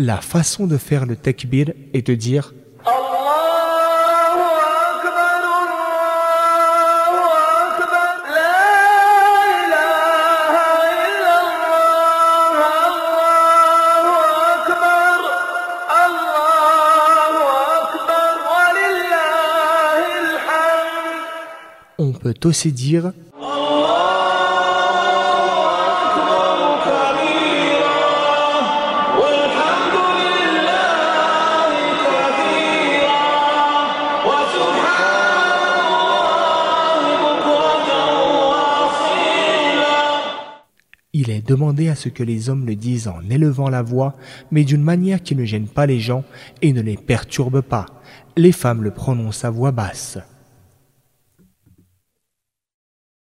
la façon de faire le takbir est de dire On peut aussi dire Il est demandé à ce que les hommes le disent en élevant la voix, mais d'une manière qui ne gêne pas les gens et ne les perturbe pas. Les femmes le prononcent à voix basse.